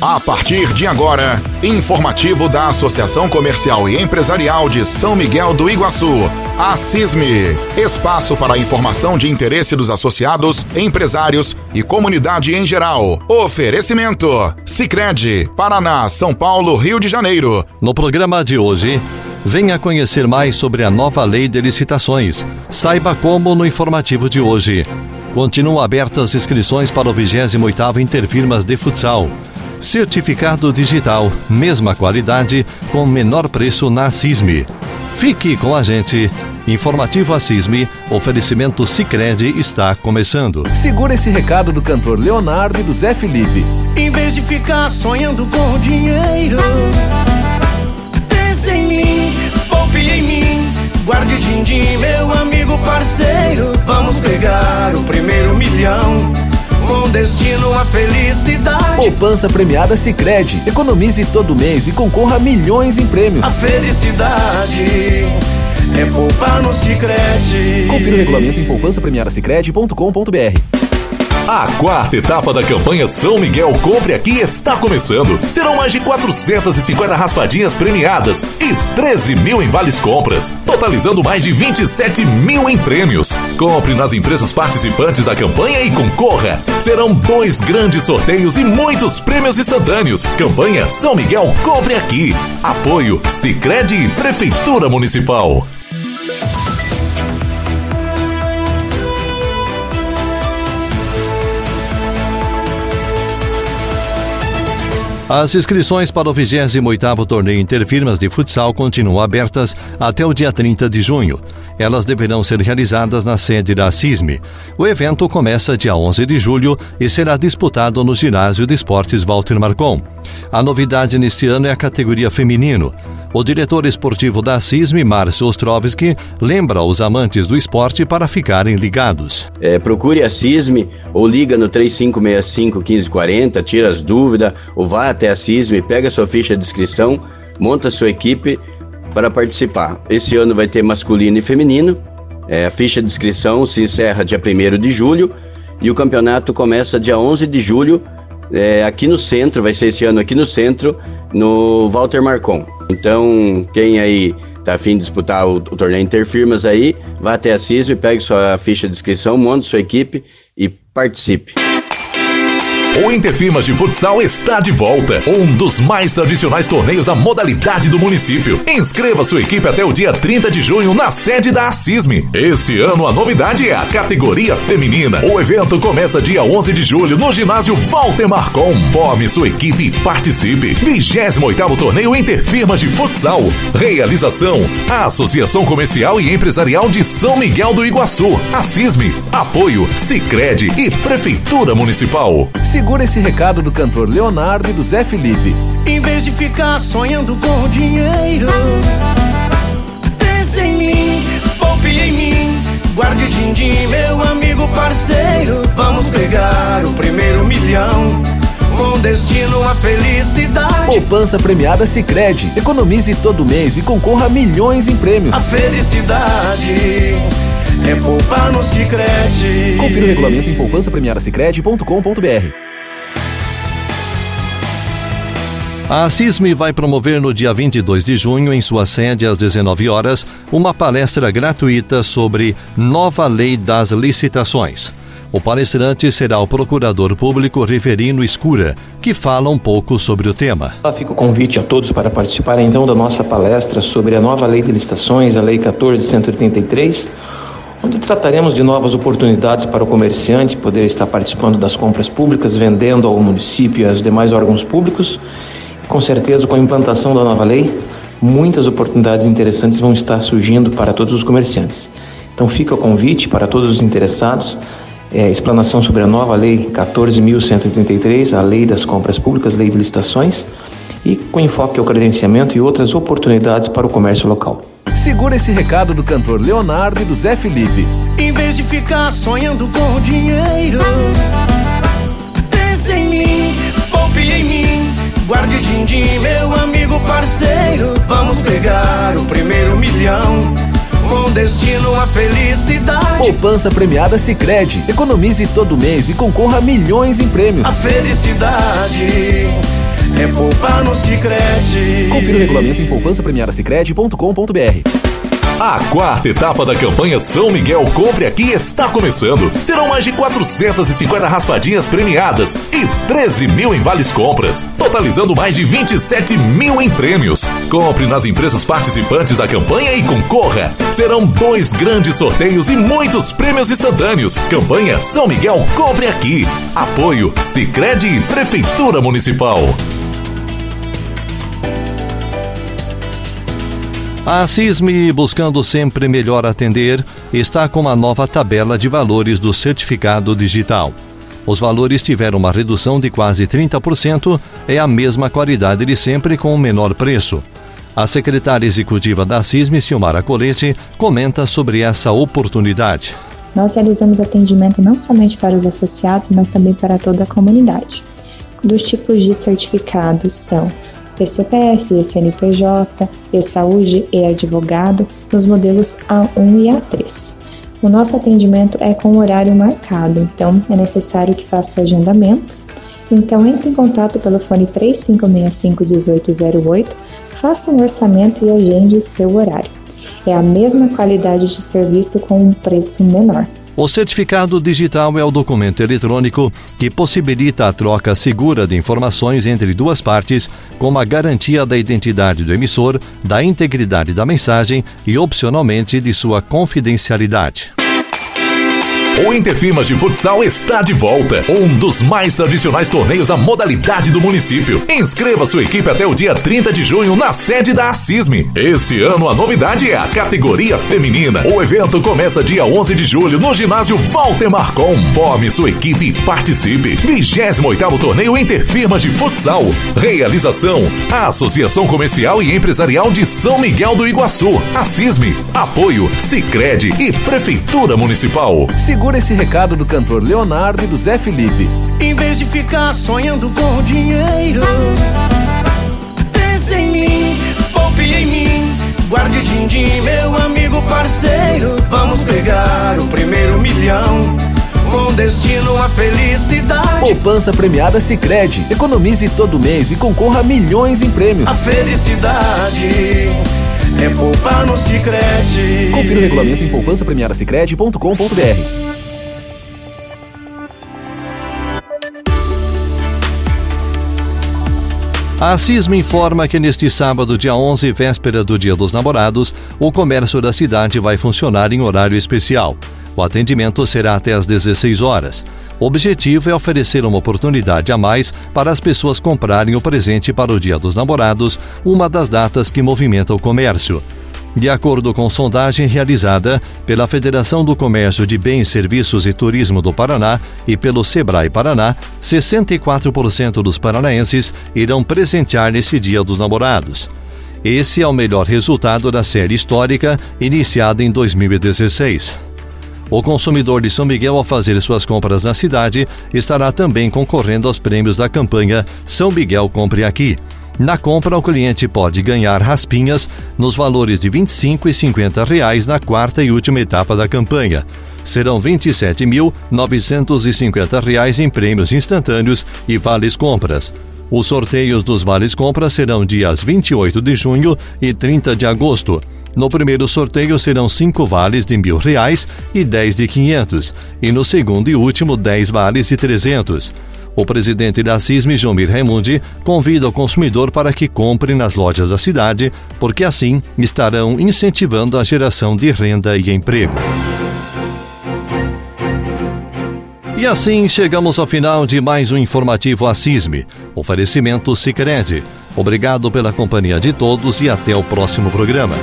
A partir de agora, informativo da Associação Comercial e Empresarial de São Miguel do Iguaçu, a CISME. Espaço para informação de interesse dos associados, empresários e comunidade em geral. Oferecimento: Sicredi, Paraná, São Paulo, Rio de Janeiro. No programa de hoje, venha conhecer mais sobre a nova lei de licitações. Saiba como no informativo de hoje. Continuam abertas inscrições para o 28º Interfirmas de Futsal. Certificado digital, mesma qualidade, com menor preço na CISME. Fique com a gente. Informativo a CISME, oferecimento Sicredi está começando. Segura esse recado do cantor Leonardo e do Zé Felipe. Em vez de ficar sonhando com dinheiro, pense em mim, poupe em mim. Guarde din-din, meu amigo parceiro. Vamos pegar o primeiro milhão com destino à felicidade. Poupança premiada Sicredi. Economize todo mês e concorra a milhões em prêmios. A felicidade é poupar no Sicredi. Confira o regulamento em poupancapremiadasicredi.com.br. A quarta etapa da campanha São Miguel Compre Aqui está começando. Serão mais de 450 raspadinhas premiadas e 13 mil em vales compras, totalizando mais de 27 mil em prêmios. Compre nas empresas participantes da campanha e concorra. Serão dois grandes sorteios e muitos prêmios instantâneos. Campanha São Miguel Compre Aqui. Apoio Sicredi e Prefeitura Municipal. As inscrições para o 28º Torneio Interfirmas de Futsal continuam abertas até o dia 30 de junho. Elas deverão ser realizadas na sede da CISME. O evento começa dia 11 de julho e será disputado no Ginásio de Esportes Walter Marcon. A novidade neste ano é a categoria feminino. O diretor esportivo da CISME, Márcio Ostrovski, lembra os amantes do esporte para ficarem ligados. É, procure a CISME ou liga no 3565-1540, tira as dúvidas ou vá até a CISME, pega sua ficha de inscrição, monta sua equipe para participar. Esse ano vai ter masculino e feminino. É, a ficha de inscrição se encerra dia 1 de julho e o campeonato começa dia 11 de julho é, aqui no centro, vai ser esse ano aqui no centro, no Walter Marcon. Então, quem aí tá afim de disputar o, o torneio Interfirmas aí, vá até a CISM, pegue sua ficha de inscrição, monte sua equipe e participe. O Interfirmas de Futsal está de volta. Um dos mais tradicionais torneios da modalidade do município. Inscreva sua equipe até o dia 30 de junho na sede da Assisme. Esse ano a novidade é a categoria feminina. O evento começa dia 11 de julho no ginásio Walter Marcon. Forme sua equipe e participe. 28º Torneio Interfirmas de Futsal. Realização: a Associação Comercial e Empresarial de São Miguel do Iguaçu. Assisme. Apoio: Sicredi e Prefeitura Municipal. Segura esse recado do cantor Leonardo e do Zé Felipe. Em vez de ficar sonhando com dinheiro, pense em mim, poupe em mim. Guarde din-din, meu amigo parceiro. Vamos pegar o primeiro milhão. Com destino à felicidade. Poupança premiada Sicredi. Economize todo mês e concorra a milhões em prêmios. A felicidade é poupar no Sicredi. Confira o regulamento em poupancapremiadasicredi.com.br. A CISME vai promover no dia 22 de junho, em sua sede às 19 horas, uma palestra gratuita sobre nova lei das licitações. O palestrante será o procurador público Riverino Escura, que fala um pouco sobre o tema. Fica o convite a todos para participarem então da nossa palestra sobre a nova lei de licitações, a Lei 14183, onde trataremos de novas oportunidades para o comerciante poder estar participando das compras públicas, vendendo ao município e aos demais órgãos públicos com certeza, com a implantação da nova lei, muitas oportunidades interessantes vão estar surgindo para todos os comerciantes. Então, fica o convite para todos os interessados. É, explanação sobre a nova lei 14.133, a lei das compras públicas, lei de licitações, e com enfoque ao credenciamento e outras oportunidades para o comércio local. Segura esse recado do cantor Leonardo e do Zé Felipe. Em vez de ficar sonhando com dinheiro, Meu amigo parceiro. Vamos pegar o primeiro milhão. Com destino à felicidade. Poupança premiada Sicredi. Economize todo mês e concorra a milhões em prêmios. A felicidade é poupar no Sicredi. Confira o regulamento em poupança premiada a quarta etapa da campanha São Miguel Compre Aqui está começando. Serão mais de 450 raspadinhas premiadas e 13 mil em vales compras, totalizando mais de 27 mil em prêmios. Compre nas empresas participantes da campanha e concorra. Serão dois grandes sorteios e muitos prêmios instantâneos. Campanha São Miguel Compre Aqui. Apoio Sicredi e Prefeitura Municipal. A CISME, buscando sempre melhor atender, está com uma nova tabela de valores do certificado digital. Os valores tiveram uma redução de quase 30%, é a mesma qualidade de sempre com o menor preço. A secretária executiva da CISME, Silmara Colete, comenta sobre essa oportunidade. Nós realizamos atendimento não somente para os associados, mas também para toda a comunidade. Dos tipos de certificados são eCPF, eCNPJ, eSaúde e advogado nos modelos A1 e A3. O nosso atendimento é com horário marcado, então é necessário que faça o agendamento. Então entre em contato pelo fone 3565 1808, faça um orçamento e agende seu horário. É a mesma qualidade de serviço com um preço menor. O certificado digital é o documento eletrônico que possibilita a troca segura de informações entre duas partes, como a garantia da identidade do emissor, da integridade da mensagem e, opcionalmente, de sua confidencialidade. O Interfirmas de Futsal está de volta. Um dos mais tradicionais torneios da modalidade do município. Inscreva sua equipe até o dia 30 de junho na sede da Assisme. Esse ano a novidade é a categoria feminina. O evento começa dia 11 de julho no ginásio Walter Marcon. Forme sua equipe e participe. 28º Torneio Interfirmas de Futsal. Realização: a Associação Comercial e Empresarial de São Miguel do Iguaçu. Assisme. Apoio: Sicredi e Prefeitura Municipal. Segura Segura esse recado do cantor Leonardo e do Zé Felipe. Em vez de ficar sonhando com dinheiro, pense em mim, poupe em mim. Guarde din-din, meu amigo parceiro. Vamos pegar o primeiro milhão. Com destino à felicidade. Poupança premiada Sicredi. Economize todo mês e concorra a milhões em prêmios. A felicidade é poupar no Sicredi. Confira o regulamento em poupança premiada A CISMA informa que neste sábado, dia 11, véspera do Dia dos Namorados, o comércio da cidade vai funcionar em horário especial. O atendimento será até às 16 horas. O objetivo é oferecer uma oportunidade a mais para as pessoas comprarem o presente para o Dia dos Namorados, uma das datas que movimenta o comércio. De acordo com sondagem realizada pela Federação do Comércio de Bens, Serviços e Turismo do Paraná e pelo Sebrae Paraná, 64% dos paranaenses irão presentear nesse Dia dos Namorados. Esse é o melhor resultado da série histórica iniciada em 2016. O consumidor de São Miguel, ao fazer suas compras na cidade, estará também concorrendo aos prêmios da campanha São Miguel Compre Aqui na compra, o cliente pode ganhar raspinhas nos valores de R$ 25 e 50 reais na quarta e última etapa da campanha. Serão 27.950 reais em prêmios instantâneos e vales compras. Os sorteios dos vales compras serão dias 28 de junho e 30 de agosto. No primeiro sorteio serão cinco vales de mil reais e dez de quinhentos, e no segundo e último dez vales de trezentos. O presidente da CISM, Jomir Raimundi, convida o consumidor para que compre nas lojas da cidade, porque assim estarão incentivando a geração de renda e emprego. E assim chegamos ao final de mais um informativo Assisme. Oferecimento Sicredi. Obrigado pela companhia de todos e até o próximo programa.